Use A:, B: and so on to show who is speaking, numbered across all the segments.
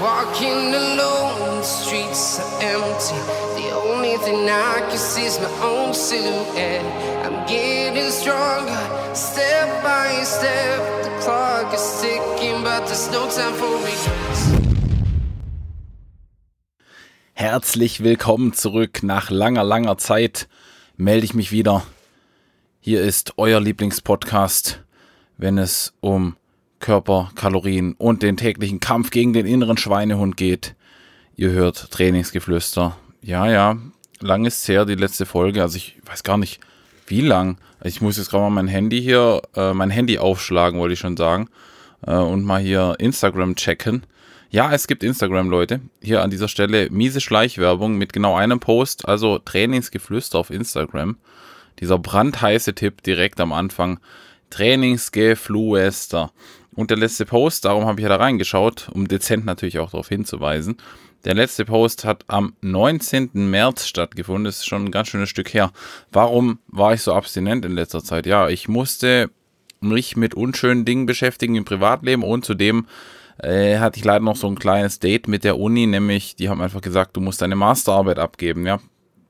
A: Walking alone, the streets are empty. The only thing I can see is my own silhouette. I'm getting stronger, step by step. The clock is ticking, but there's no time for regrets.
B: Herzlich willkommen zurück. Nach langer, langer Zeit melde ich mich wieder. Hier ist euer Lieblingspodcast, wenn es um Körper, Kalorien und den täglichen Kampf gegen den inneren Schweinehund geht. Ihr hört Trainingsgeflüster. Ja, ja, lang ist her, die letzte Folge. Also ich weiß gar nicht, wie lang. Ich muss jetzt gerade mal mein Handy hier, äh, mein Handy aufschlagen, wollte ich schon sagen. Äh, und mal hier Instagram checken. Ja, es gibt Instagram, Leute. Hier an dieser Stelle miese Schleichwerbung mit genau einem Post, also Trainingsgeflüster auf Instagram. Dieser brandheiße Tipp direkt am Anfang. Trainingsgeflüster. Und der letzte Post, darum habe ich ja da reingeschaut, um dezent natürlich auch darauf hinzuweisen. Der letzte Post hat am 19. März stattgefunden. Das ist schon ein ganz schönes Stück her. Warum war ich so abstinent in letzter Zeit? Ja, ich musste mich mit unschönen Dingen beschäftigen im Privatleben und zudem äh, hatte ich leider noch so ein kleines Date mit der Uni, nämlich die haben einfach gesagt, du musst deine Masterarbeit abgeben, ja,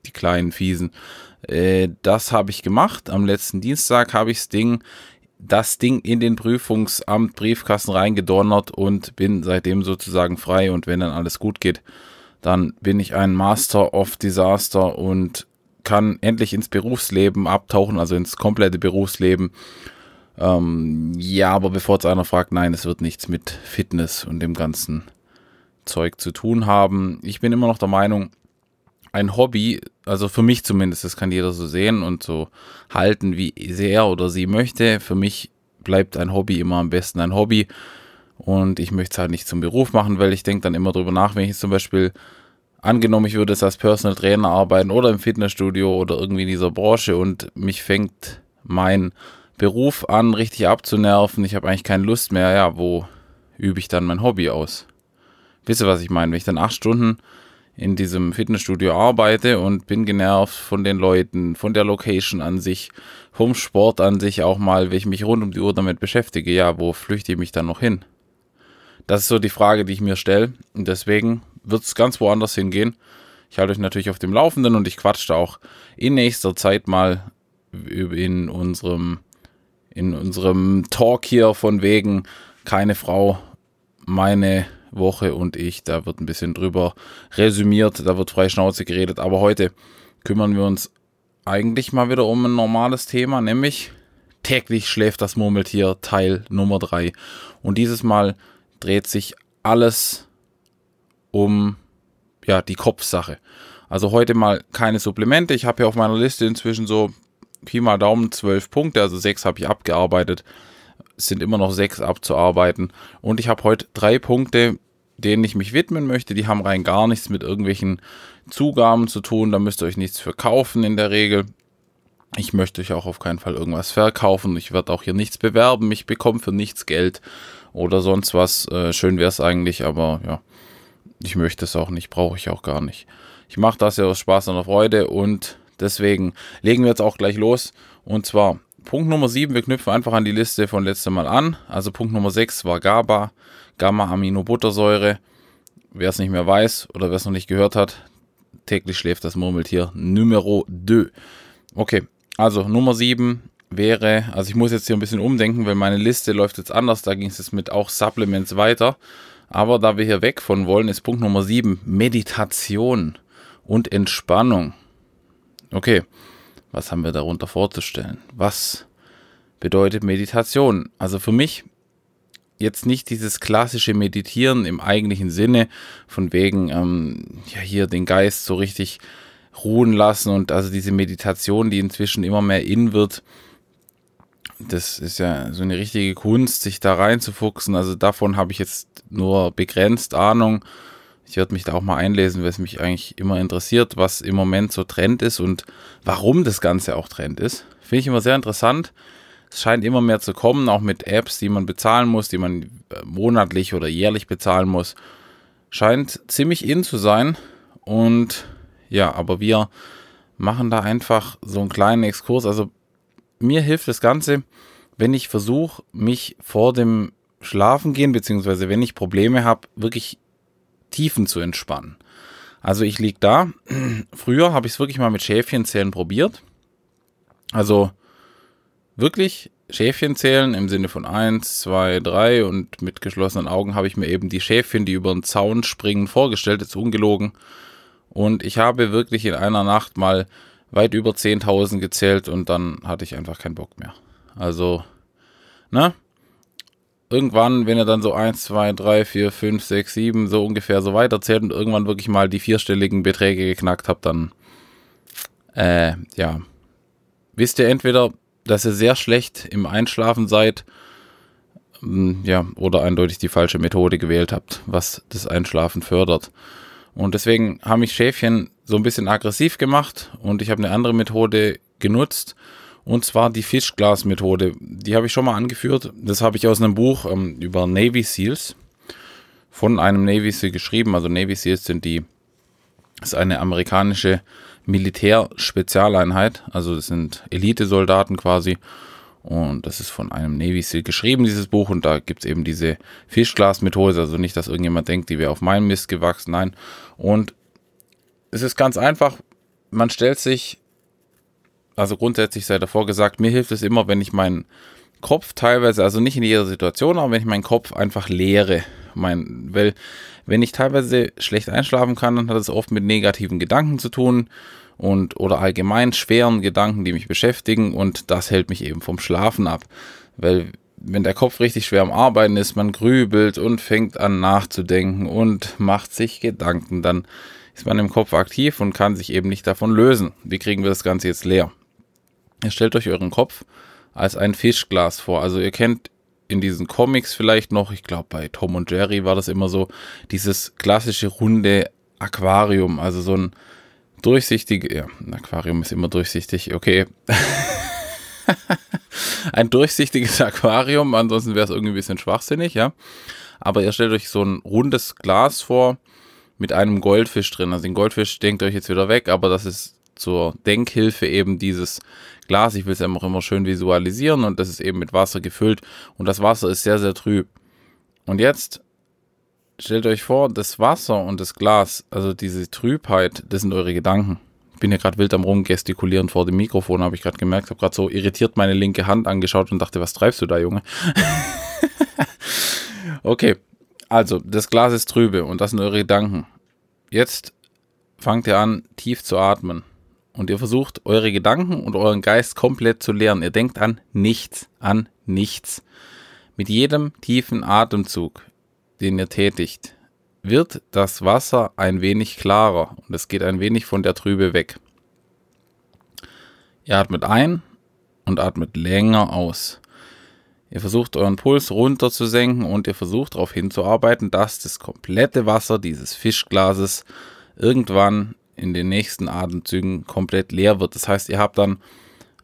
B: die kleinen Fiesen. Äh, das habe ich gemacht. Am letzten Dienstag habe ich das Ding das Ding in den Prüfungsamt Briefkasten reingedonnert und bin seitdem sozusagen frei. Und wenn dann alles gut geht, dann bin ich ein Master of Disaster und kann endlich ins Berufsleben abtauchen, also ins komplette Berufsleben. Ähm, ja, aber bevor jetzt einer fragt, nein, es wird nichts mit Fitness und dem ganzen Zeug zu tun haben. Ich bin immer noch der Meinung, ein Hobby, also für mich zumindest, das kann jeder so sehen und so halten, wie er oder sie möchte. Für mich bleibt ein Hobby immer am besten ein Hobby. Und ich möchte es halt nicht zum Beruf machen, weil ich denke dann immer drüber nach, wenn ich zum Beispiel angenommen, ich würde es als Personal Trainer arbeiten oder im Fitnessstudio oder irgendwie in dieser Branche und mich fängt mein Beruf an, richtig abzunerven. Ich habe eigentlich keine Lust mehr. Ja, wo übe ich dann mein Hobby aus? Wisst ihr, was ich meine? Wenn ich dann acht Stunden in diesem Fitnessstudio arbeite und bin genervt von den Leuten, von der Location an sich, vom Sport an sich auch mal, wenn ich mich rund um die Uhr damit beschäftige, ja, wo flüchte ich mich dann noch hin? Das ist so die Frage, die ich mir stelle. Und deswegen wird es ganz woanders hingehen. Ich halte euch natürlich auf dem Laufenden und ich quatsche auch in nächster Zeit mal in unserem, in unserem Talk hier von wegen keine Frau, meine Woche und ich. Da wird ein bisschen drüber resümiert, da wird frei Schnauze geredet. Aber heute kümmern wir uns eigentlich mal wieder um ein normales Thema, nämlich täglich schläft das Murmeltier Teil Nummer 3. Und dieses Mal dreht sich alles um ja, die Kopfsache. Also heute mal keine Supplemente. Ich habe hier auf meiner Liste inzwischen so Pi mal Daumen zwölf Punkte, also sechs habe ich abgearbeitet es sind immer noch sechs abzuarbeiten. Und ich habe heute drei Punkte, denen ich mich widmen möchte. Die haben rein gar nichts mit irgendwelchen Zugaben zu tun. Da müsst ihr euch nichts verkaufen in der Regel. Ich möchte euch auch auf keinen Fall irgendwas verkaufen. Ich werde auch hier nichts bewerben. Ich bekomme für nichts Geld oder sonst was. Äh, schön wäre es eigentlich, aber ja, ich möchte es auch nicht, brauche ich auch gar nicht. Ich mache das ja aus Spaß und Freude und deswegen legen wir jetzt auch gleich los. Und zwar Punkt Nummer 7, wir knüpfen einfach an die Liste von letztem Mal an. Also Punkt Nummer 6 war GABA, Gamma-Aminobuttersäure. Wer es nicht mehr weiß oder wer es noch nicht gehört hat, täglich schläft das Murmeltier Numero 2. Okay, also Nummer 7 wäre, also ich muss jetzt hier ein bisschen umdenken, weil meine Liste läuft jetzt anders, da ging es jetzt mit auch Supplements weiter. Aber da wir hier weg von wollen, ist Punkt Nummer 7 Meditation und Entspannung. Okay, was haben wir darunter vorzustellen? Was bedeutet Meditation? Also für mich jetzt nicht dieses klassische Meditieren im eigentlichen Sinne, von wegen, ähm, ja, hier den Geist so richtig ruhen lassen und also diese Meditation, die inzwischen immer mehr in wird, das ist ja so eine richtige Kunst, sich da reinzufuchsen. Also davon habe ich jetzt nur begrenzt Ahnung. Ich werde mich da auch mal einlesen, weil es mich eigentlich immer interessiert, was im Moment so Trend ist und warum das Ganze auch Trend ist. Finde ich immer sehr interessant. Es scheint immer mehr zu kommen, auch mit Apps, die man bezahlen muss, die man äh, monatlich oder jährlich bezahlen muss. Scheint ziemlich in zu sein. Und ja, aber wir machen da einfach so einen kleinen Exkurs. Also mir hilft das Ganze, wenn ich versuche, mich vor dem Schlafengehen, beziehungsweise wenn ich Probleme habe, wirklich Tiefen zu entspannen. Also ich lieg da. Früher habe ich es wirklich mal mit Schäfchenzählen probiert. Also wirklich Schäfchen zählen im Sinne von 1, 2, 3 und mit geschlossenen Augen habe ich mir eben die Schäfchen, die über den Zaun springen, vorgestellt, jetzt ungelogen. Und ich habe wirklich in einer Nacht mal weit über 10.000 gezählt und dann hatte ich einfach keinen Bock mehr. Also, ne? Irgendwann, wenn ihr dann so 1, 2, 3, 4, 5, 6, 7 so ungefähr so weiterzählt und irgendwann wirklich mal die vierstelligen Beträge geknackt habt, dann, äh, ja, wisst ihr entweder, dass ihr sehr schlecht im Einschlafen seid, mm, ja, oder eindeutig die falsche Methode gewählt habt, was das Einschlafen fördert. Und deswegen haben mich Schäfchen so ein bisschen aggressiv gemacht und ich habe eine andere Methode genutzt und zwar die Fischglas-Methode. Die habe ich schon mal angeführt. Das habe ich aus einem Buch ähm, über Navy Seals von einem Navy Seal geschrieben. Also Navy Seals sind die, ist eine amerikanische Militärspezialeinheit. Also das sind Elitesoldaten quasi. Und das ist von einem Navy Seal geschrieben, dieses Buch. Und da gibt es eben diese Fischglas-Methode. Also nicht, dass irgendjemand denkt, die wäre auf meinem Mist gewachsen. Nein. Und es ist ganz einfach. Man stellt sich, also grundsätzlich sei davor gesagt, mir hilft es immer, wenn ich meinen Kopf teilweise, also nicht in jeder Situation, aber wenn ich meinen Kopf einfach leere. Mein, weil, wenn ich teilweise schlecht einschlafen kann, dann hat es oft mit negativen Gedanken zu tun und oder allgemein schweren Gedanken, die mich beschäftigen und das hält mich eben vom Schlafen ab, weil wenn der Kopf richtig schwer am Arbeiten ist, man grübelt und fängt an nachzudenken und macht sich Gedanken, dann ist man im Kopf aktiv und kann sich eben nicht davon lösen. Wie kriegen wir das Ganze jetzt leer? Ihr stellt euch euren Kopf als ein Fischglas vor. Also ihr kennt in diesen Comics vielleicht noch, ich glaube bei Tom und Jerry war das immer so, dieses klassische runde Aquarium, also so ein durchsichtige, ja, ein Aquarium ist immer durchsichtig, okay. ein durchsichtiges Aquarium, ansonsten wäre es irgendwie ein bisschen schwachsinnig, ja. Aber ihr stellt euch so ein rundes Glas vor mit einem Goldfisch drin. Also den Goldfisch denkt euch jetzt wieder weg, aber das ist zur Denkhilfe eben dieses Glas. Ich will es einfach immer schön visualisieren und das ist eben mit Wasser gefüllt und das Wasser ist sehr, sehr trüb. Und jetzt stellt euch vor, das Wasser und das Glas, also diese Trübheit, das sind eure Gedanken. Ich bin ja gerade wild am rumgestikulieren vor dem Mikrofon, habe ich gerade gemerkt, habe gerade so irritiert meine linke Hand angeschaut und dachte, was treibst du da, Junge? okay, also das Glas ist trübe und das sind eure Gedanken. Jetzt fangt ihr an, tief zu atmen. Und ihr versucht, eure Gedanken und euren Geist komplett zu leeren. Ihr denkt an nichts, an nichts. Mit jedem tiefen Atemzug den ihr tätigt, wird das Wasser ein wenig klarer und es geht ein wenig von der Trübe weg. Ihr atmet ein und atmet länger aus. Ihr versucht euren Puls runter zu senken und ihr versucht darauf hinzuarbeiten, dass das komplette Wasser dieses Fischglases irgendwann in den nächsten Atemzügen komplett leer wird. Das heißt, ihr habt dann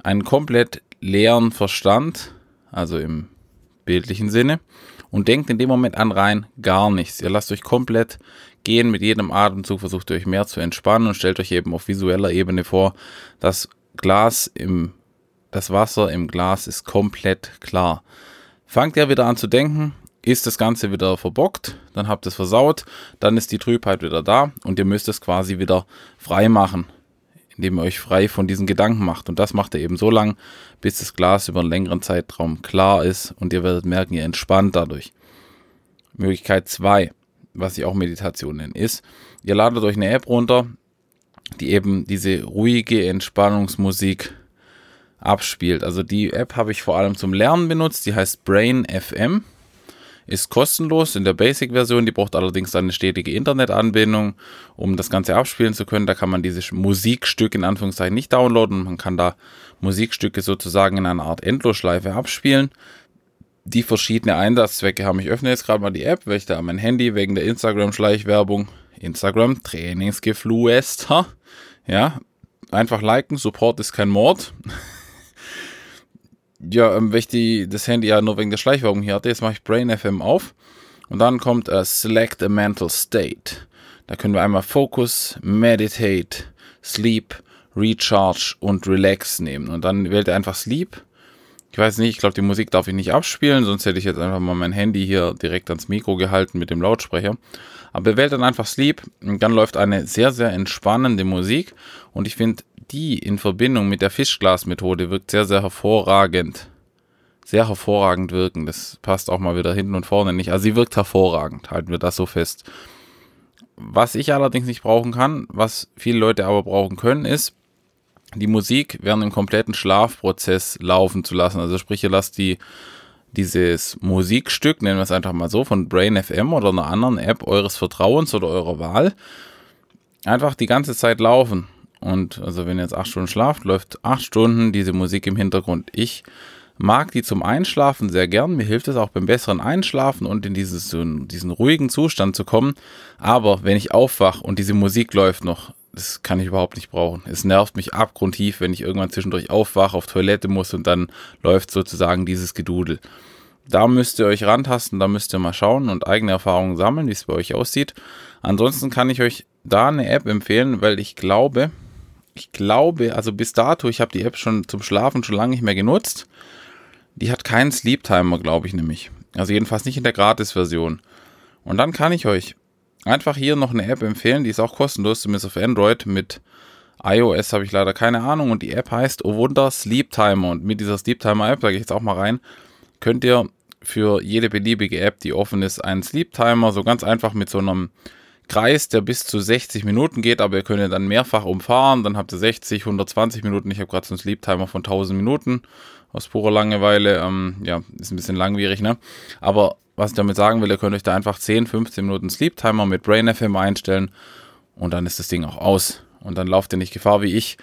B: einen komplett leeren Verstand, also im bildlichen Sinne, und denkt in dem Moment an rein gar nichts. Ihr lasst euch komplett gehen mit jedem Atemzug, versucht euch mehr zu entspannen und stellt euch eben auf visueller Ebene vor, das Glas im, das Wasser im Glas ist komplett klar. Fangt ihr wieder an zu denken, ist das Ganze wieder verbockt, dann habt ihr es versaut, dann ist die Trübheit wieder da und ihr müsst es quasi wieder frei machen indem ihr euch frei von diesen Gedanken macht. Und das macht ihr eben so lang, bis das Glas über einen längeren Zeitraum klar ist und ihr werdet merken, ihr entspannt dadurch. Möglichkeit 2, was ich auch Meditation nenne, ist, ihr ladet euch eine App runter, die eben diese ruhige Entspannungsmusik abspielt. Also die App habe ich vor allem zum Lernen benutzt, die heißt Brain FM ist kostenlos in der Basic-Version. Die braucht allerdings eine stetige Internetanbindung, um das Ganze abspielen zu können. Da kann man dieses Musikstück in Anführungszeichen nicht downloaden. Man kann da Musikstücke sozusagen in einer Art Endlosschleife abspielen. Die verschiedenen Einsatzzwecke haben. Ich öffne jetzt gerade mal die App, weil ich da mein Handy wegen der Instagram-Schleichwerbung, Instagram Trainingsgefluester, ja, einfach liken, Support ist kein Mord. ja, ähm, weil ich die, das Handy ja nur wegen der Schleichwerbung hier hatte, jetzt mache ich Brain FM auf und dann kommt äh, Select a Mental State. Da können wir einmal Focus, Meditate, Sleep, Recharge und Relax nehmen. Und dann wählt ihr einfach Sleep Ich weiß nicht, ich glaube, die Musik darf ich nicht abspielen, sonst hätte ich jetzt einfach mal mein Handy hier direkt ans Mikro gehalten mit dem Lautsprecher. Aber wählt dann einfach Sleep und dann läuft eine sehr, sehr entspannende Musik und ich finde, die in Verbindung mit der Fischglas-Methode wirkt sehr, sehr hervorragend. Sehr hervorragend wirken. Das passt auch mal wieder hinten und vorne nicht. Also sie wirkt hervorragend, halten wir das so fest. Was ich allerdings nicht brauchen kann, was viele Leute aber brauchen können, ist, die Musik während dem kompletten Schlafprozess laufen zu lassen. Also sprich, ihr lasst die, dieses Musikstück, nennen wir es einfach mal so, von Brain FM oder einer anderen App eures Vertrauens oder eurer Wahl, einfach die ganze Zeit laufen. Und also wenn ihr jetzt acht Stunden schlaft, läuft acht Stunden diese Musik im Hintergrund. Ich mag die zum Einschlafen sehr gern. Mir hilft es auch beim besseren Einschlafen und in dieses, diesen ruhigen Zustand zu kommen. Aber wenn ich aufwache und diese Musik läuft noch, das kann ich überhaupt nicht brauchen. Es nervt mich abgrundtief, wenn ich irgendwann zwischendurch aufwache, auf Toilette muss und dann läuft sozusagen dieses Gedudel. Da müsst ihr euch rantasten, da müsst ihr mal schauen und eigene Erfahrungen sammeln, wie es bei euch aussieht. Ansonsten kann ich euch da eine App empfehlen, weil ich glaube, ich glaube, also bis dato, ich habe die App schon zum Schlafen schon lange nicht mehr genutzt. Die hat keinen Sleep Timer, glaube ich nämlich. Also jedenfalls nicht in der Gratis-Version. Und dann kann ich euch einfach hier noch eine App empfehlen, die ist auch kostenlos, zumindest auf Android. Mit iOS habe ich leider keine Ahnung und die App heißt Oh Wunder Sleep Timer. Und mit dieser Sleep Timer App, sage ich jetzt auch mal rein, könnt ihr für jede beliebige App, die offen ist, einen Sleep Timer so ganz einfach mit so einem Kreis, der bis zu 60 Minuten geht, aber ihr könnt ihn dann mehrfach umfahren, dann habt ihr 60, 120 Minuten. Ich habe gerade so einen Sleep Timer von 1000 Minuten aus purer Langeweile. Ähm, ja, ist ein bisschen langwierig, ne? Aber was ich damit sagen will, ihr könnt euch da einfach 10, 15 Minuten Sleep Timer mit Brain FM einstellen und dann ist das Ding auch aus. Und dann lauft ihr nicht Gefahr wie ich,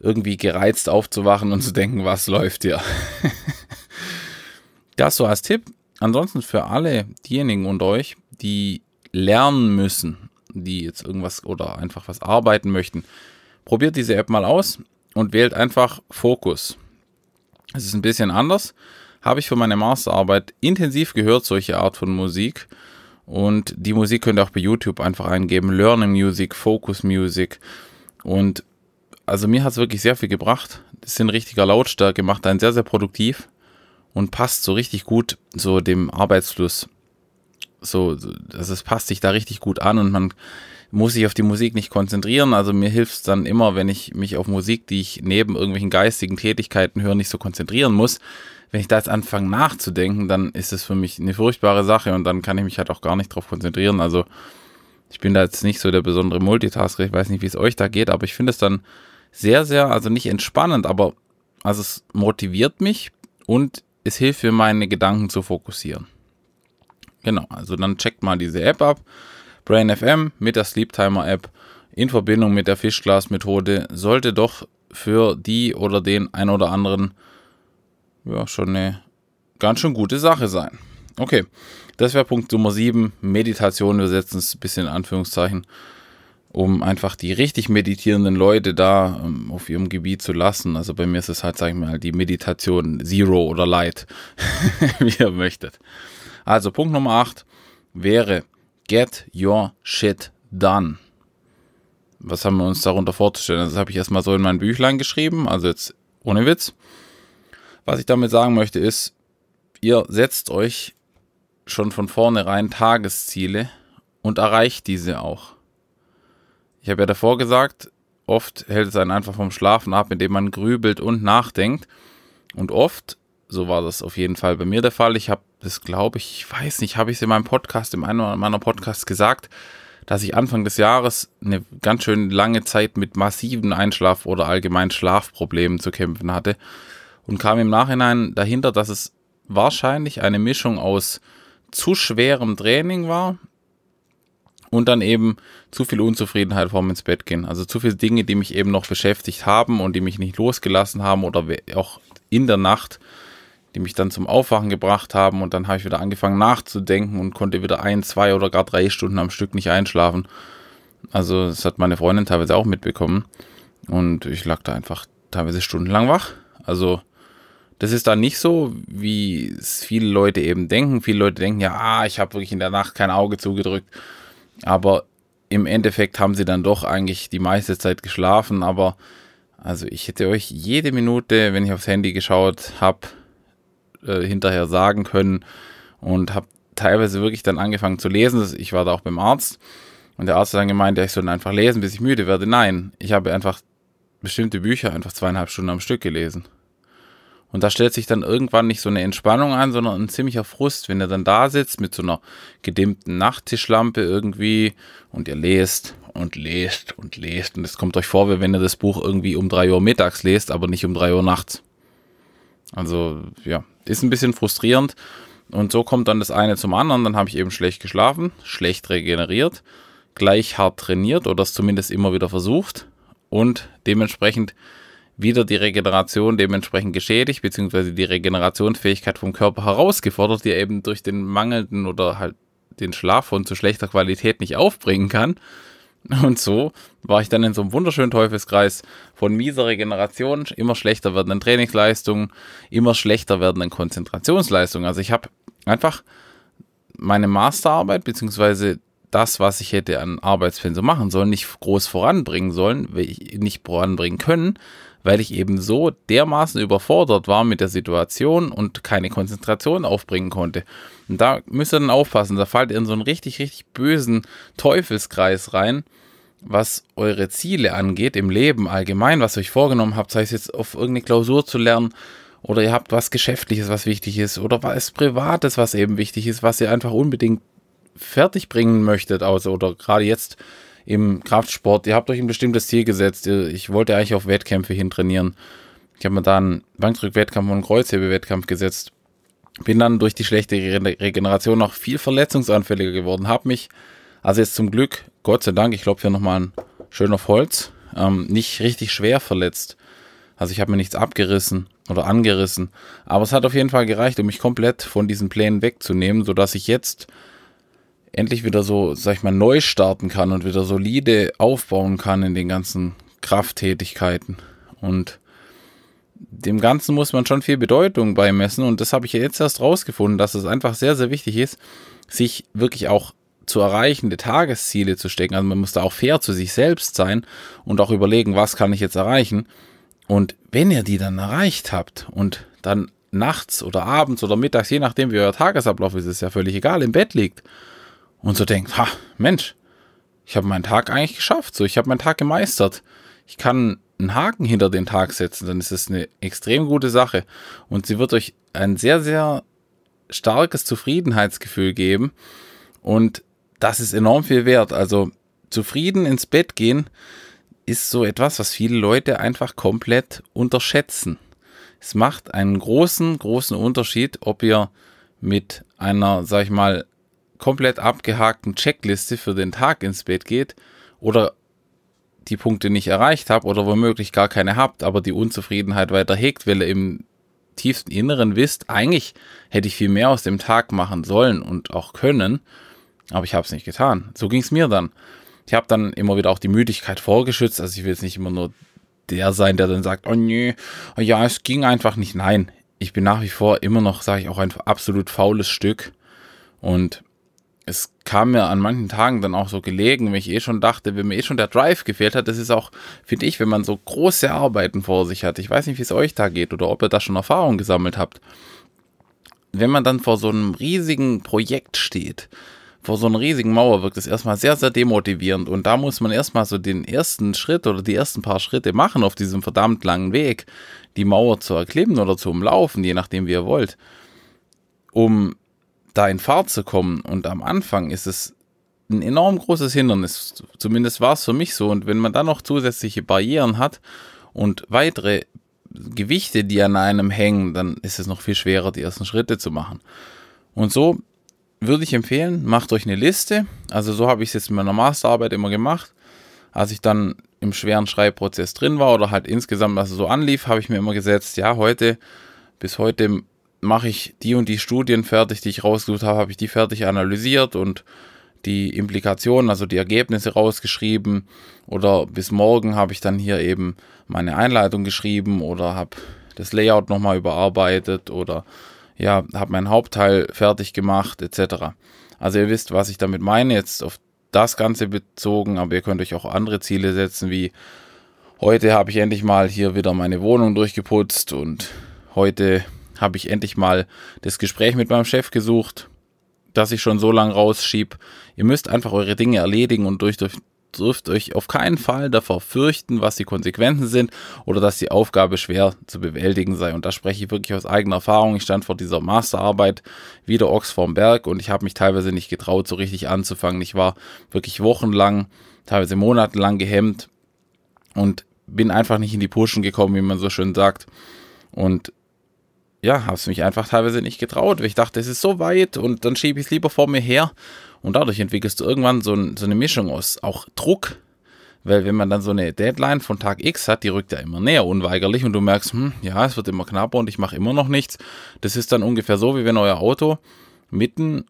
B: irgendwie gereizt aufzuwachen und zu denken, was läuft hier. das so als Tipp. Ansonsten für alle diejenigen unter euch, die lernen müssen, die jetzt irgendwas oder einfach was arbeiten möchten, probiert diese App mal aus und wählt einfach Fokus. Es ist ein bisschen anders habe ich für meine Masterarbeit intensiv gehört, solche Art von Musik. Und die Musik könnt ihr auch bei YouTube einfach eingeben. Learning Music, Focus Music. Und also mir hat es wirklich sehr viel gebracht. Das sind richtiger Lautstärke, macht einen sehr, sehr produktiv und passt so richtig gut so dem Arbeitsfluss. So, also es passt sich da richtig gut an und man muss sich auf die Musik nicht konzentrieren. Also mir hilft es dann immer, wenn ich mich auf Musik, die ich neben irgendwelchen geistigen Tätigkeiten höre, nicht so konzentrieren muss, wenn ich da jetzt anfange nachzudenken, dann ist es für mich eine furchtbare Sache und dann kann ich mich halt auch gar nicht drauf konzentrieren. Also ich bin da jetzt nicht so der besondere Multitasker, ich weiß nicht, wie es euch da geht, aber ich finde es dann sehr, sehr, also nicht entspannend, aber also es motiviert mich und es hilft mir, meine Gedanken zu fokussieren. Genau, also dann checkt mal diese App ab. Brain FM mit der Sleep Timer App in Verbindung mit der Fischglas Methode sollte doch für die oder den ein oder anderen ja, schon eine ganz schön gute Sache sein. Okay, das wäre Punkt Nummer 7, Meditation. Wir setzen es ein bisschen in Anführungszeichen, um einfach die richtig meditierenden Leute da ähm, auf ihrem Gebiet zu lassen. Also bei mir ist es halt, sag ich mal, die Meditation Zero oder Light, wie ihr möchtet. Also Punkt Nummer 8 wäre Get Your Shit Done. Was haben wir uns darunter vorzustellen? Das habe ich erstmal so in mein Büchlein geschrieben, also jetzt ohne Witz. Was ich damit sagen möchte ist, ihr setzt euch schon von vornherein Tagesziele und erreicht diese auch. Ich habe ja davor gesagt, oft hält es einen einfach vom Schlafen ab, indem man grübelt und nachdenkt. Und oft, so war das auf jeden Fall bei mir der Fall, ich habe das, glaube ich, ich weiß nicht, habe ich es in meinem Podcast, in einem meiner Podcasts gesagt, dass ich Anfang des Jahres eine ganz schön lange Zeit mit massiven Einschlaf- oder allgemein Schlafproblemen zu kämpfen hatte und kam im Nachhinein dahinter, dass es wahrscheinlich eine Mischung aus zu schwerem Training war und dann eben zu viel Unzufriedenheit vorm ins Bett gehen. Also zu viele Dinge, die mich eben noch beschäftigt haben und die mich nicht losgelassen haben oder auch in der Nacht, die mich dann zum Aufwachen gebracht haben und dann habe ich wieder angefangen nachzudenken und konnte wieder ein, zwei oder gar drei Stunden am Stück nicht einschlafen. Also das hat meine Freundin teilweise auch mitbekommen und ich lag da einfach teilweise stundenlang wach. Also das ist dann nicht so, wie es viele Leute eben denken. Viele Leute denken, ja, ah, ich habe wirklich in der Nacht kein Auge zugedrückt. Aber im Endeffekt haben sie dann doch eigentlich die meiste Zeit geschlafen. Aber also ich hätte euch jede Minute, wenn ich aufs Handy geschaut habe, äh, hinterher sagen können und habe teilweise wirklich dann angefangen zu lesen. Ich war da auch beim Arzt und der Arzt hat dann gemeint, ja, ich soll einfach lesen, bis ich müde werde. Nein, ich habe einfach bestimmte Bücher einfach zweieinhalb Stunden am Stück gelesen. Und da stellt sich dann irgendwann nicht so eine Entspannung ein, sondern ein ziemlicher Frust, wenn ihr dann da sitzt mit so einer gedimmten Nachttischlampe irgendwie und ihr lest und lest und lest und es kommt euch vor, wie wenn ihr das Buch irgendwie um drei Uhr mittags lest, aber nicht um drei Uhr nachts. Also ja, ist ein bisschen frustrierend und so kommt dann das eine zum anderen. Dann habe ich eben schlecht geschlafen, schlecht regeneriert, gleich hart trainiert oder es zumindest immer wieder versucht und dementsprechend wieder die Regeneration dementsprechend geschädigt, beziehungsweise die Regenerationsfähigkeit vom Körper herausgefordert, die er eben durch den mangelnden oder halt den Schlaf von zu schlechter Qualität nicht aufbringen kann. Und so war ich dann in so einem wunderschönen Teufelskreis von mieser Regeneration, immer schlechter werdenden Trainingsleistungen, immer schlechter werdenden Konzentrationsleistungen. Also ich habe einfach meine Masterarbeit, beziehungsweise das, was ich hätte an Arbeitspensum machen sollen, nicht groß voranbringen sollen, nicht voranbringen können, weil ich eben so dermaßen überfordert war mit der Situation und keine Konzentration aufbringen konnte. Und da müsst ihr dann aufpassen, da fallt ihr in so einen richtig, richtig bösen Teufelskreis rein, was eure Ziele angeht im Leben allgemein, was ihr euch vorgenommen habt, sei es jetzt auf irgendeine Klausur zu lernen oder ihr habt was Geschäftliches, was wichtig ist oder was Privates, was eben wichtig ist, was ihr einfach unbedingt fertig bringen möchtet, also oder gerade jetzt im Kraftsport, ihr habt euch ein bestimmtes Ziel gesetzt. Ich wollte eigentlich auf Wettkämpfe hin trainieren. Ich habe mir da einen Bankdrück-Wettkampf und einen Kreuzhebe-Wettkampf gesetzt. Bin dann durch die schlechte Regeneration noch viel verletzungsanfälliger geworden. Habe mich, also jetzt zum Glück, Gott sei Dank, ich glaube hier nochmal ein schön auf Holz, ähm, nicht richtig schwer verletzt. Also ich habe mir nichts abgerissen oder angerissen. Aber es hat auf jeden Fall gereicht, um mich komplett von diesen Plänen wegzunehmen, sodass ich jetzt endlich wieder so, sag ich mal, neu starten kann und wieder solide aufbauen kann in den ganzen Krafttätigkeiten. Und dem Ganzen muss man schon viel Bedeutung beimessen und das habe ich jetzt erst rausgefunden, dass es einfach sehr, sehr wichtig ist, sich wirklich auch zu erreichende Tagesziele zu stecken. Also man muss da auch fair zu sich selbst sein und auch überlegen, was kann ich jetzt erreichen. Und wenn ihr die dann erreicht habt und dann nachts oder abends oder mittags, je nachdem wie euer Tagesablauf ist, ist ja völlig egal, im Bett liegt und so denkt, ha, Mensch, ich habe meinen Tag eigentlich geschafft, so ich habe meinen Tag gemeistert. Ich kann einen Haken hinter den Tag setzen, dann ist es eine extrem gute Sache und sie wird euch ein sehr sehr starkes Zufriedenheitsgefühl geben und das ist enorm viel wert. Also zufrieden ins Bett gehen ist so etwas, was viele Leute einfach komplett unterschätzen. Es macht einen großen, großen Unterschied, ob ihr mit einer, sag ich mal, komplett abgehakten Checkliste für den Tag ins Bett geht oder die Punkte nicht erreicht habt oder womöglich gar keine habt, aber die Unzufriedenheit weiter hegt, weil ihr im tiefsten Inneren wisst, eigentlich hätte ich viel mehr aus dem Tag machen sollen und auch können, aber ich habe es nicht getan. So ging es mir dann. Ich habe dann immer wieder auch die Müdigkeit vorgeschützt, also ich will jetzt nicht immer nur der sein, der dann sagt, oh nee, oh ja, es ging einfach nicht. Nein, ich bin nach wie vor immer noch, sage ich auch, ein absolut faules Stück und es kam mir an manchen Tagen dann auch so gelegen, wenn ich eh schon dachte, wenn mir eh schon der Drive gefehlt hat, das ist auch, finde ich, wenn man so große Arbeiten vor sich hat. Ich weiß nicht, wie es euch da geht oder ob ihr da schon Erfahrung gesammelt habt. Wenn man dann vor so einem riesigen Projekt steht, vor so einer riesigen Mauer wirkt es erstmal sehr, sehr demotivierend und da muss man erstmal so den ersten Schritt oder die ersten paar Schritte machen auf diesem verdammt langen Weg, die Mauer zu erklimmen oder zu umlaufen, je nachdem, wie ihr wollt, um da in Fahrt zu kommen. Und am Anfang ist es ein enorm großes Hindernis. Zumindest war es für mich so. Und wenn man dann noch zusätzliche Barrieren hat und weitere Gewichte, die an einem hängen, dann ist es noch viel schwerer, die ersten Schritte zu machen. Und so würde ich empfehlen, macht euch eine Liste. Also so habe ich es jetzt in meiner Masterarbeit immer gemacht. Als ich dann im schweren Schreibprozess drin war oder halt insgesamt also so anlief, habe ich mir immer gesetzt, ja, heute bis heute mache ich die und die Studien fertig, die ich rausgesucht habe, habe ich die fertig analysiert und die Implikationen, also die Ergebnisse rausgeschrieben oder bis morgen habe ich dann hier eben meine Einleitung geschrieben oder habe das Layout nochmal überarbeitet oder ja, habe meinen Hauptteil fertig gemacht etc. Also ihr wisst, was ich damit meine, jetzt auf das Ganze bezogen, aber ihr könnt euch auch andere Ziele setzen, wie heute habe ich endlich mal hier wieder meine Wohnung durchgeputzt und heute habe ich endlich mal das Gespräch mit meinem Chef gesucht, dass ich schon so lange rausschieb. Ihr müsst einfach eure Dinge erledigen und durch, durch, dürft euch auf keinen Fall davor fürchten, was die Konsequenzen sind oder dass die Aufgabe schwer zu bewältigen sei. Und da spreche ich wirklich aus eigener Erfahrung. Ich stand vor dieser Masterarbeit wieder Ochs vorm Berg und ich habe mich teilweise nicht getraut, so richtig anzufangen. Ich war wirklich wochenlang, teilweise monatelang gehemmt und bin einfach nicht in die Pushen gekommen, wie man so schön sagt. Und ja, habe es mich einfach teilweise nicht getraut, weil ich dachte, es ist so weit und dann schiebe ich es lieber vor mir her. Und dadurch entwickelst du irgendwann so, ein, so eine Mischung aus auch Druck, weil wenn man dann so eine Deadline von Tag X hat, die rückt ja immer näher unweigerlich und du merkst, hm, ja, es wird immer knapper und ich mache immer noch nichts. Das ist dann ungefähr so, wie wenn euer Auto mitten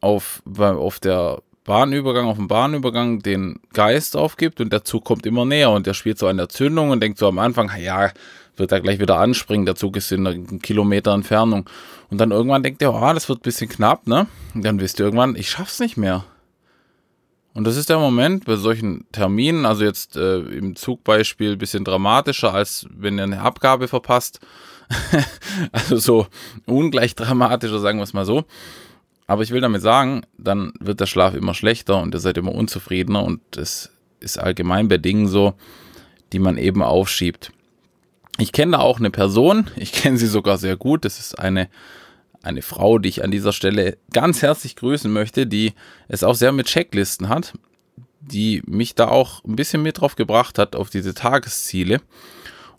B: auf, auf der Bahnübergang, auf dem Bahnübergang den Geist aufgibt und der Zug kommt immer näher und der spielt so an der Zündung und denkt so am Anfang, ja, wird er gleich wieder anspringen, der Zug ist in einer Kilometer Entfernung. Und dann irgendwann denkt er, oh, das wird ein bisschen knapp, ne? Und dann wisst ihr irgendwann, ich schaff's nicht mehr. Und das ist der Moment bei solchen Terminen, also jetzt äh, im Zugbeispiel ein bisschen dramatischer, als wenn ihr eine Abgabe verpasst. also so ungleich dramatischer, sagen wir es mal so. Aber ich will damit sagen, dann wird der Schlaf immer schlechter und ihr seid immer unzufriedener und das ist allgemein bei Dingen so, die man eben aufschiebt. Ich kenne da auch eine Person, ich kenne sie sogar sehr gut. Das ist eine, eine Frau, die ich an dieser Stelle ganz herzlich grüßen möchte, die es auch sehr mit Checklisten hat, die mich da auch ein bisschen mit drauf gebracht hat auf diese Tagesziele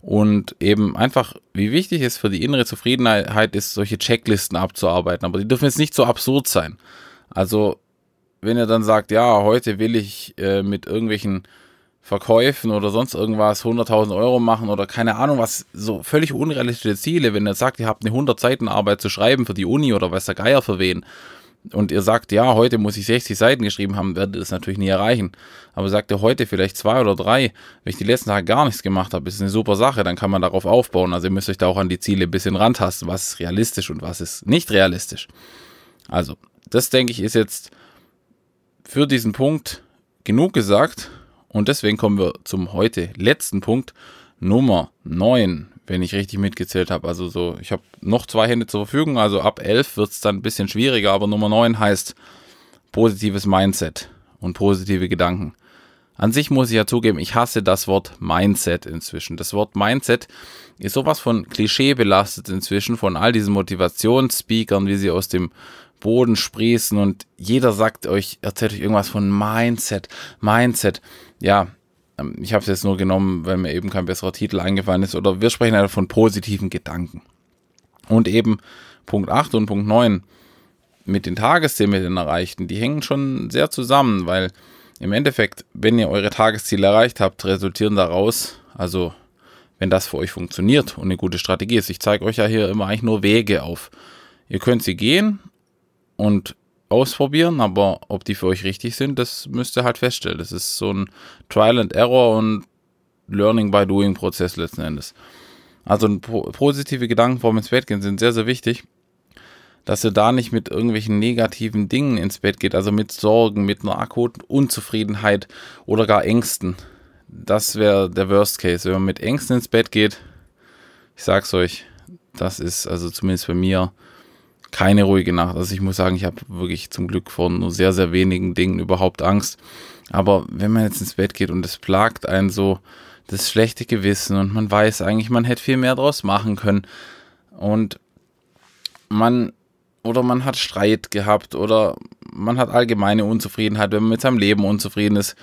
B: und eben einfach, wie wichtig es für die innere Zufriedenheit ist, solche Checklisten abzuarbeiten. Aber die dürfen jetzt nicht so absurd sein. Also, wenn ihr dann sagt, ja, heute will ich äh, mit irgendwelchen Verkäufen oder sonst irgendwas 100.000 Euro machen oder keine Ahnung was, so völlig unrealistische Ziele. Wenn ihr sagt, ihr habt eine 100 Seiten Arbeit zu schreiben für die Uni oder weiß der Geier für wen und ihr sagt, ja, heute muss ich 60 Seiten geschrieben haben, werdet ihr das natürlich nie erreichen. Aber sagt ihr heute vielleicht zwei oder drei, wenn ich die letzten Tage gar nichts gemacht habe, ist eine super Sache, dann kann man darauf aufbauen. Also ihr müsst euch da auch an die Ziele ein bisschen rantasten, was ist realistisch und was ist nicht realistisch. Also, das denke ich ist jetzt für diesen Punkt genug gesagt. Und deswegen kommen wir zum heute letzten Punkt, Nummer 9, wenn ich richtig mitgezählt habe. Also so, ich habe noch zwei Hände zur Verfügung, also ab 11 wird es dann ein bisschen schwieriger, aber Nummer 9 heißt positives Mindset und positive Gedanken. An sich muss ich ja zugeben, ich hasse das Wort Mindset inzwischen. Das Wort Mindset ist sowas von Klischee belastet inzwischen, von all diesen Motivationsspeakern, wie sie aus dem Boden sprießen und jeder sagt euch, erzählt euch irgendwas von Mindset, Mindset. Ja, ich habe es jetzt nur genommen, weil mir eben kein besserer Titel eingefallen ist. Oder wir sprechen halt von positiven Gedanken. Und eben Punkt 8 und Punkt 9 mit den Tageszielen, mit den erreichten, die hängen schon sehr zusammen, weil im Endeffekt, wenn ihr eure Tagesziele erreicht habt, resultieren daraus, also wenn das für euch funktioniert und eine gute Strategie ist. Ich zeige euch ja hier immer eigentlich nur Wege auf. Ihr könnt sie gehen und ausprobieren, aber ob die für euch richtig sind, das müsst ihr halt feststellen. Das ist so ein Trial and Error und Learning by Doing Prozess letzten Endes. Also positive Gedanken vorm ins Bett gehen sind sehr, sehr wichtig, dass ihr da nicht mit irgendwelchen negativen Dingen ins Bett geht, also mit Sorgen, mit einer akuten Unzufriedenheit oder gar Ängsten. Das wäre der Worst Case. Wenn man mit Ängsten ins Bett geht, ich sag's euch, das ist also zumindest bei mir keine ruhige Nacht. Also ich muss sagen, ich habe wirklich zum Glück vor nur sehr, sehr wenigen Dingen überhaupt Angst. Aber wenn man jetzt ins Bett geht und es plagt einen so das schlechte Gewissen und man weiß eigentlich, man hätte viel mehr draus machen können und man oder man hat Streit gehabt oder man hat allgemeine Unzufriedenheit, wenn man mit seinem Leben unzufrieden ist,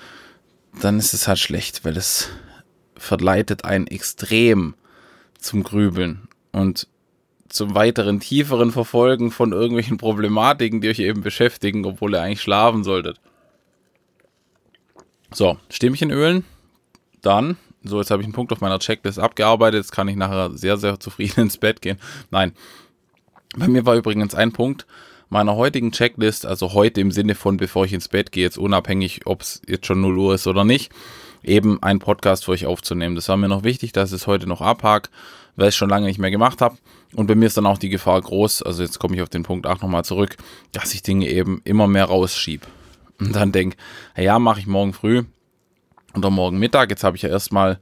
B: dann ist es halt schlecht, weil es verleitet einen extrem zum Grübeln. Und zum weiteren tieferen Verfolgen von irgendwelchen Problematiken, die euch eben beschäftigen, obwohl ihr eigentlich schlafen solltet. So, Stimmchen ölen. Dann, so jetzt habe ich einen Punkt auf meiner Checklist abgearbeitet. Jetzt kann ich nachher sehr, sehr zufrieden ins Bett gehen. Nein, bei mir war übrigens ein Punkt meiner heutigen Checklist, also heute im Sinne von bevor ich ins Bett gehe, jetzt unabhängig, ob es jetzt schon 0 Uhr ist oder nicht, eben einen Podcast für euch aufzunehmen. Das war mir noch wichtig, dass ich es heute noch abhake, weil ich es schon lange nicht mehr gemacht habe. Und bei mir ist dann auch die Gefahr groß, also jetzt komme ich auf den Punkt 8 nochmal zurück, dass ich Dinge eben immer mehr rausschiebe. Und dann denke, ja, mache ich morgen früh oder morgen Mittag. Jetzt habe ich ja erstmal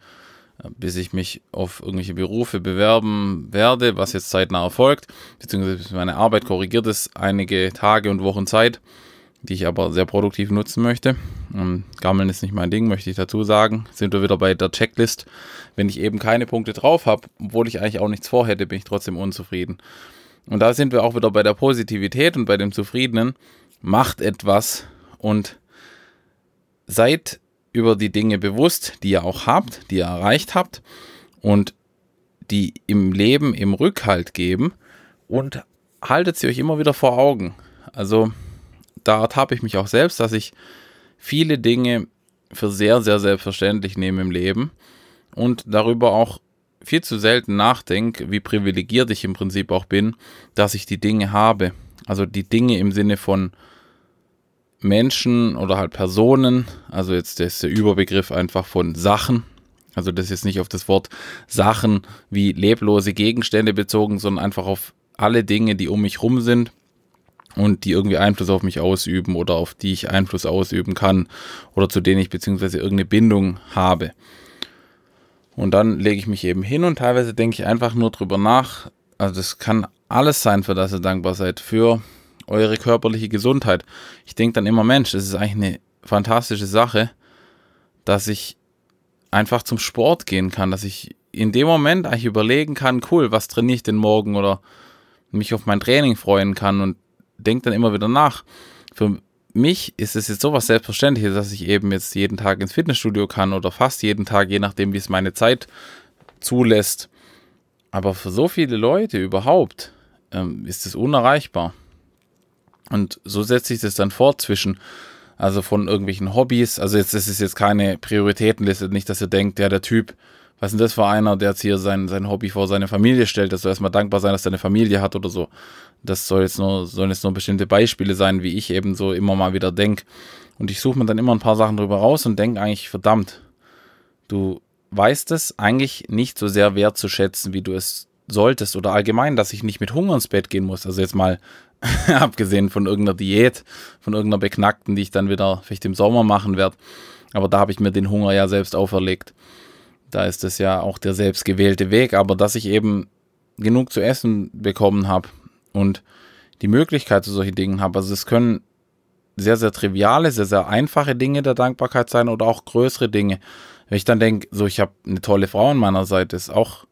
B: bis ich mich auf irgendwelche Berufe bewerben werde, was jetzt zeitnah erfolgt, beziehungsweise bis meine Arbeit korrigiert ist, einige Tage und Wochen Zeit, die ich aber sehr produktiv nutzen möchte. Ähm, Gammeln ist nicht mein Ding, möchte ich dazu sagen. Sind wir wieder bei der Checklist. Wenn ich eben keine Punkte drauf habe, obwohl ich eigentlich auch nichts vorhätte, bin ich trotzdem unzufrieden. Und da sind wir auch wieder bei der Positivität und bei dem Zufriedenen. Macht etwas und seid über die Dinge bewusst, die ihr auch habt, die ihr erreicht habt und die im Leben im Rückhalt geben und haltet sie euch immer wieder vor Augen. Also da ertappe ich mich auch selbst, dass ich viele Dinge für sehr, sehr selbstverständlich nehme im Leben und darüber auch viel zu selten nachdenke, wie privilegiert ich im Prinzip auch bin, dass ich die Dinge habe. Also die Dinge im Sinne von Menschen oder halt Personen, also jetzt ist der Überbegriff einfach von Sachen, also das ist jetzt nicht auf das Wort Sachen wie leblose Gegenstände bezogen, sondern einfach auf alle Dinge, die um mich rum sind und die irgendwie Einfluss auf mich ausüben oder auf die ich Einfluss ausüben kann oder zu denen ich beziehungsweise irgendeine Bindung habe. Und dann lege ich mich eben hin und teilweise denke ich einfach nur drüber nach. Also das kann alles sein, für das ihr dankbar seid. Für eure körperliche Gesundheit. Ich denke dann immer, Mensch, das ist eigentlich eine fantastische Sache, dass ich einfach zum Sport gehen kann, dass ich in dem Moment eigentlich überlegen kann, cool, was trainiere ich denn morgen oder mich auf mein Training freuen kann und denke dann immer wieder nach. Für mich ist es jetzt sowas Selbstverständliches, dass ich eben jetzt jeden Tag ins Fitnessstudio kann oder fast jeden Tag, je nachdem, wie es meine Zeit zulässt. Aber für so viele Leute überhaupt ähm, ist es unerreichbar. Und so setzt sich das dann fort zwischen, also von irgendwelchen Hobbys. Also jetzt das ist jetzt keine Prioritätenliste, nicht, dass ihr denkt, ja, der Typ, was denn das für einer, der jetzt hier sein, sein Hobby vor seine Familie stellt, dass soll erstmal dankbar sein, dass er eine Familie hat oder so. Das soll jetzt nur, sollen jetzt nur bestimmte Beispiele sein, wie ich eben so immer mal wieder denke. Und ich suche mir dann immer ein paar Sachen drüber raus und denke eigentlich, verdammt, du weißt es eigentlich nicht so sehr wertzuschätzen, wie du es solltest oder allgemein, dass ich nicht mit Hunger ins Bett gehen muss. Also jetzt mal abgesehen von irgendeiner Diät, von irgendeiner Beknackten, die ich dann wieder vielleicht im Sommer machen werde. Aber da habe ich mir den Hunger ja selbst auferlegt. Da ist es ja auch der selbstgewählte Weg, aber dass ich eben genug zu essen bekommen habe und die Möglichkeit zu solchen Dingen habe. Also es können sehr, sehr triviale, sehr, sehr einfache Dinge der Dankbarkeit sein oder auch größere Dinge. Wenn ich dann denke, so ich habe eine tolle Frau an meiner Seite, ist auch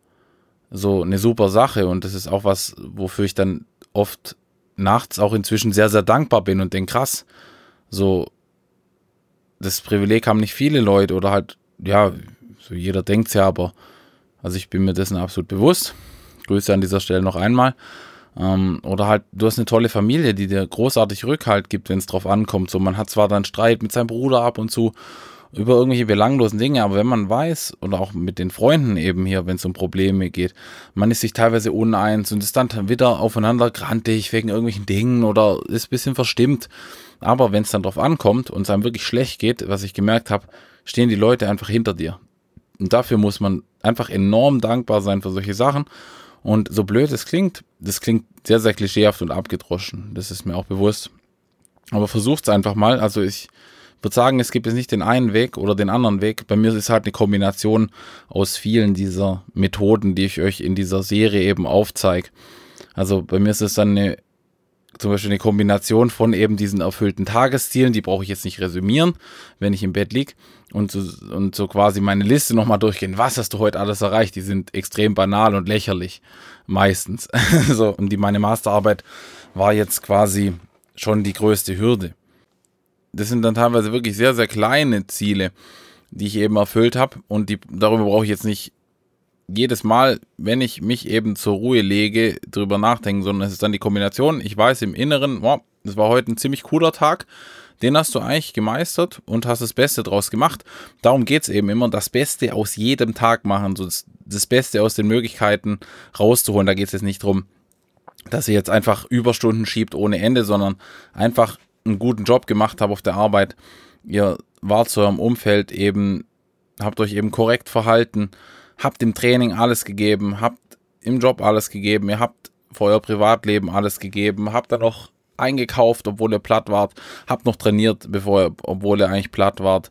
B: so eine super Sache und das ist auch was, wofür ich dann oft nachts auch inzwischen sehr, sehr dankbar bin und denke, krass, so, das Privileg haben nicht viele Leute oder halt, ja, so jeder denkt es ja, aber, also ich bin mir dessen absolut bewusst. Grüße an dieser Stelle noch einmal. Ähm, oder halt, du hast eine tolle Familie, die dir großartig Rückhalt gibt, wenn es drauf ankommt. So, man hat zwar dann Streit mit seinem Bruder ab und zu über irgendwelche belanglosen Dinge, aber wenn man weiß, oder auch mit den Freunden eben hier, wenn es um Probleme geht, man ist sich teilweise uneins und ist dann wieder aufeinander grantig wegen irgendwelchen Dingen oder ist ein bisschen verstimmt. Aber wenn es dann drauf ankommt und es einem wirklich schlecht geht, was ich gemerkt habe, stehen die Leute einfach hinter dir. Und dafür muss man einfach enorm dankbar sein für solche Sachen. Und so blöd es klingt, das klingt sehr, sehr klischeehaft und abgedroschen. Das ist mir auch bewusst. Aber versucht es einfach mal. Also ich würde sagen, es gibt jetzt nicht den einen Weg oder den anderen Weg. Bei mir ist es halt eine Kombination aus vielen dieser Methoden, die ich euch in dieser Serie eben aufzeige. Also bei mir ist es dann eine, zum Beispiel eine Kombination von eben diesen erfüllten Tageszielen, die brauche ich jetzt nicht resümieren, wenn ich im Bett liege und so, und so quasi meine Liste nochmal durchgehen. Was hast du heute alles erreicht? Die sind extrem banal und lächerlich. Meistens. so, und die, meine Masterarbeit war jetzt quasi schon die größte Hürde das sind dann teilweise wirklich sehr, sehr kleine Ziele, die ich eben erfüllt habe. Und die, darüber brauche ich jetzt nicht jedes Mal, wenn ich mich eben zur Ruhe lege, drüber nachdenken, sondern es ist dann die Kombination. Ich weiß im Inneren, wow, das war heute ein ziemlich cooler Tag. Den hast du eigentlich gemeistert und hast das Beste draus gemacht. Darum geht es eben immer, das Beste aus jedem Tag machen, so das, das Beste aus den Möglichkeiten rauszuholen. Da geht es jetzt nicht darum, dass ihr jetzt einfach Überstunden schiebt ohne Ende, sondern einfach einen guten Job gemacht habe auf der Arbeit. Ihr wart zu eurem Umfeld eben, habt euch eben korrekt verhalten, habt im Training alles gegeben, habt im Job alles gegeben, ihr habt für euer Privatleben alles gegeben, habt dann noch eingekauft, obwohl ihr platt wart, habt noch trainiert, bevor ihr, obwohl ihr eigentlich platt wart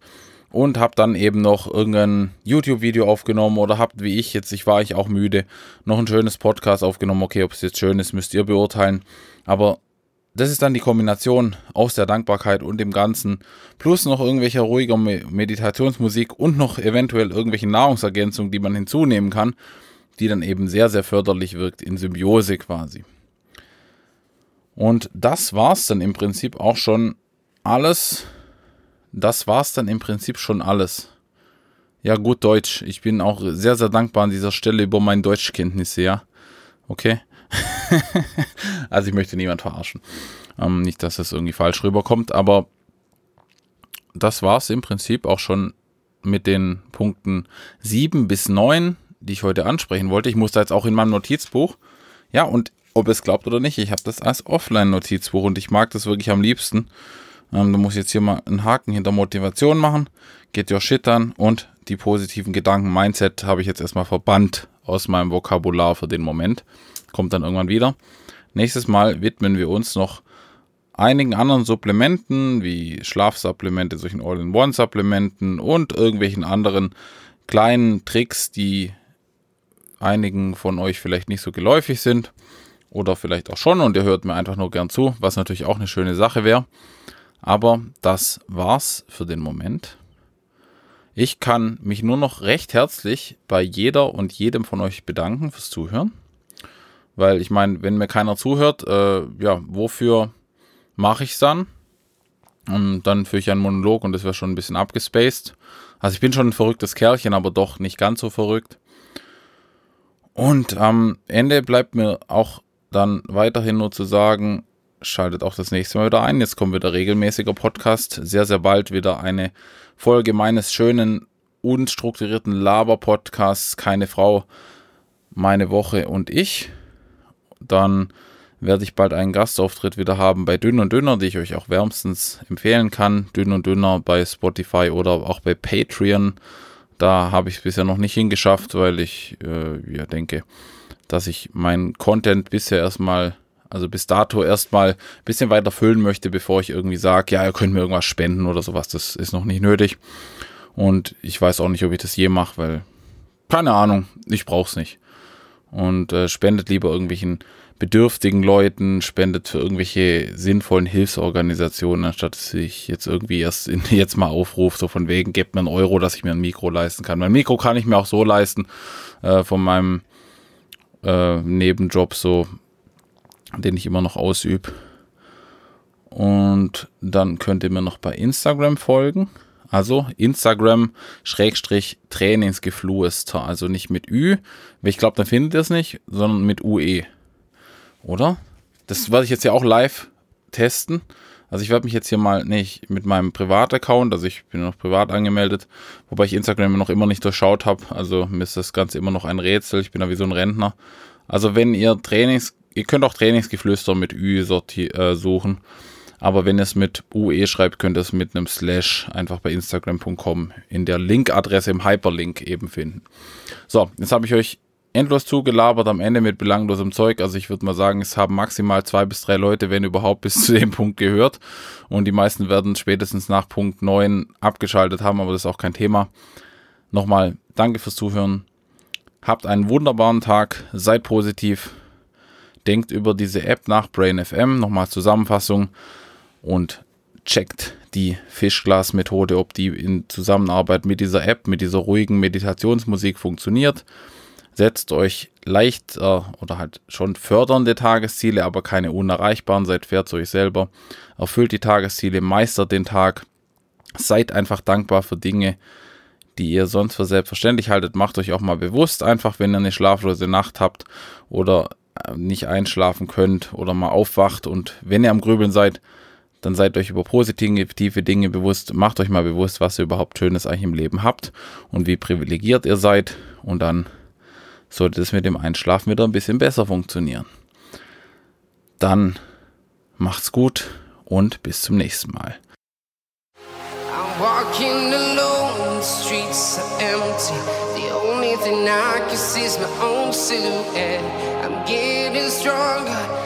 B: und habe dann eben noch irgendein YouTube-Video aufgenommen oder habt wie ich jetzt, ich war ich auch müde, noch ein schönes Podcast aufgenommen. Okay, ob es jetzt schön ist, müsst ihr beurteilen. Aber das ist dann die Kombination aus der Dankbarkeit und dem Ganzen, plus noch irgendwelcher ruhiger Meditationsmusik und noch eventuell irgendwelche Nahrungsergänzungen, die man hinzunehmen kann, die dann eben sehr, sehr förderlich wirkt in Symbiose quasi. Und das war es dann im Prinzip auch schon alles, das war's dann im Prinzip schon alles. Ja, gut Deutsch. Ich bin auch sehr, sehr dankbar an dieser Stelle über meine Deutschkenntnisse, ja. Okay. also ich möchte niemand verarschen. Ähm, nicht, dass das irgendwie falsch rüberkommt, aber das war's im Prinzip auch schon mit den Punkten 7 bis 9, die ich heute ansprechen wollte. Ich muss da jetzt auch in meinem Notizbuch. Ja, und ob es glaubt oder nicht, ich habe das als Offline-Notizbuch und ich mag das wirklich am liebsten. Ähm, du musst jetzt hier mal einen Haken hinter Motivation machen. Get your shit an und die positiven Gedanken, Mindset habe ich jetzt erstmal verbannt aus meinem Vokabular für den Moment. Kommt dann irgendwann wieder. Nächstes Mal widmen wir uns noch einigen anderen Supplementen wie Schlafsupplemente, solchen All-in-One-Supplementen und irgendwelchen anderen kleinen Tricks, die einigen von euch vielleicht nicht so geläufig sind oder vielleicht auch schon und ihr hört mir einfach nur gern zu, was natürlich auch eine schöne Sache wäre. Aber das war's für den Moment. Ich kann mich nur noch recht herzlich bei jeder und jedem von euch bedanken fürs Zuhören. Weil ich meine, wenn mir keiner zuhört, äh, ja, wofür mache ich es dann? Und dann führe ich einen Monolog und das wäre schon ein bisschen abgespaced. Also ich bin schon ein verrücktes Kerlchen, aber doch nicht ganz so verrückt. Und am Ende bleibt mir auch dann weiterhin nur zu sagen, schaltet auch das nächste Mal wieder ein. Jetzt kommt wieder regelmäßiger Podcast. Sehr, sehr bald wieder eine Folge meines schönen, unstrukturierten Laber-Podcasts. Keine Frau, meine Woche und ich. Dann werde ich bald einen Gastauftritt wieder haben bei Dünn und Dünner, die ich euch auch wärmstens empfehlen kann. Dünn und Dünner bei Spotify oder auch bei Patreon. Da habe ich es bisher noch nicht hingeschafft, weil ich äh, ja, denke, dass ich meinen Content bisher erstmal also bis dato erstmal ein bisschen weiter füllen möchte, bevor ich irgendwie sage, ja, ihr könnt mir irgendwas spenden oder sowas. Das ist noch nicht nötig. Und ich weiß auch nicht, ob ich das je mache, weil, keine Ahnung, ich brauche es nicht. Und äh, spendet lieber irgendwelchen bedürftigen Leuten, spendet für irgendwelche sinnvollen Hilfsorganisationen, anstatt dass ich jetzt irgendwie erst in, jetzt mal aufrufe, so von wegen, gebt mir einen Euro, dass ich mir ein Mikro leisten kann. Mein Mikro kann ich mir auch so leisten, äh, von meinem äh, Nebenjob so den ich immer noch ausübe. Und dann könnt ihr mir noch bei Instagram folgen. Also Instagram Schrägstrich Trainingsgefluester. Also nicht mit Ü. Ich glaube, dann findet ihr es nicht, sondern mit UE. Oder? Das werde ich jetzt ja auch live testen. Also ich werde mich jetzt hier mal nicht mit meinem Privataccount, also ich bin noch privat angemeldet, wobei ich Instagram noch immer nicht durchschaut habe. Also mir ist das Ganze immer noch ein Rätsel. Ich bin da wie so ein Rentner. Also wenn ihr Trainings Ihr könnt auch Trainingsgeflüster mit Ü äh, suchen. Aber wenn ihr es mit UE schreibt, könnt ihr es mit einem Slash einfach bei Instagram.com in der Linkadresse im Hyperlink eben finden. So, jetzt habe ich euch endlos zugelabert am Ende mit belanglosem Zeug. Also ich würde mal sagen, es haben maximal zwei bis drei Leute, wenn überhaupt, bis zu dem Punkt gehört. Und die meisten werden spätestens nach Punkt 9 abgeschaltet haben, aber das ist auch kein Thema. Nochmal, danke fürs Zuhören. Habt einen wunderbaren Tag, seid positiv, denkt über diese App nach, Brain FM, nochmal Zusammenfassung und checkt die Fischglas-Methode, ob die in Zusammenarbeit mit dieser App, mit dieser ruhigen Meditationsmusik funktioniert. Setzt euch leicht äh, oder halt schon fördernde Tagesziele, aber keine unerreichbaren. Seid fair zu euch selber. Erfüllt die Tagesziele, meistert den Tag. Seid einfach dankbar für Dinge, die ihr sonst für selbstverständlich haltet. Macht euch auch mal bewusst, einfach wenn ihr eine schlaflose Nacht habt oder nicht einschlafen könnt oder mal aufwacht und wenn ihr am Grübeln seid, dann seid euch über positive Dinge bewusst, macht euch mal bewusst, was ihr überhaupt Schönes eigentlich im Leben habt und wie privilegiert ihr seid und dann sollte es mit dem Einschlafen wieder ein bisschen besser funktionieren. Dann macht's gut und bis zum nächsten Mal.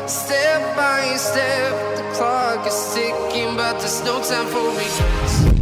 B: Step by step. The clock is ticking, but there's no time for regrets.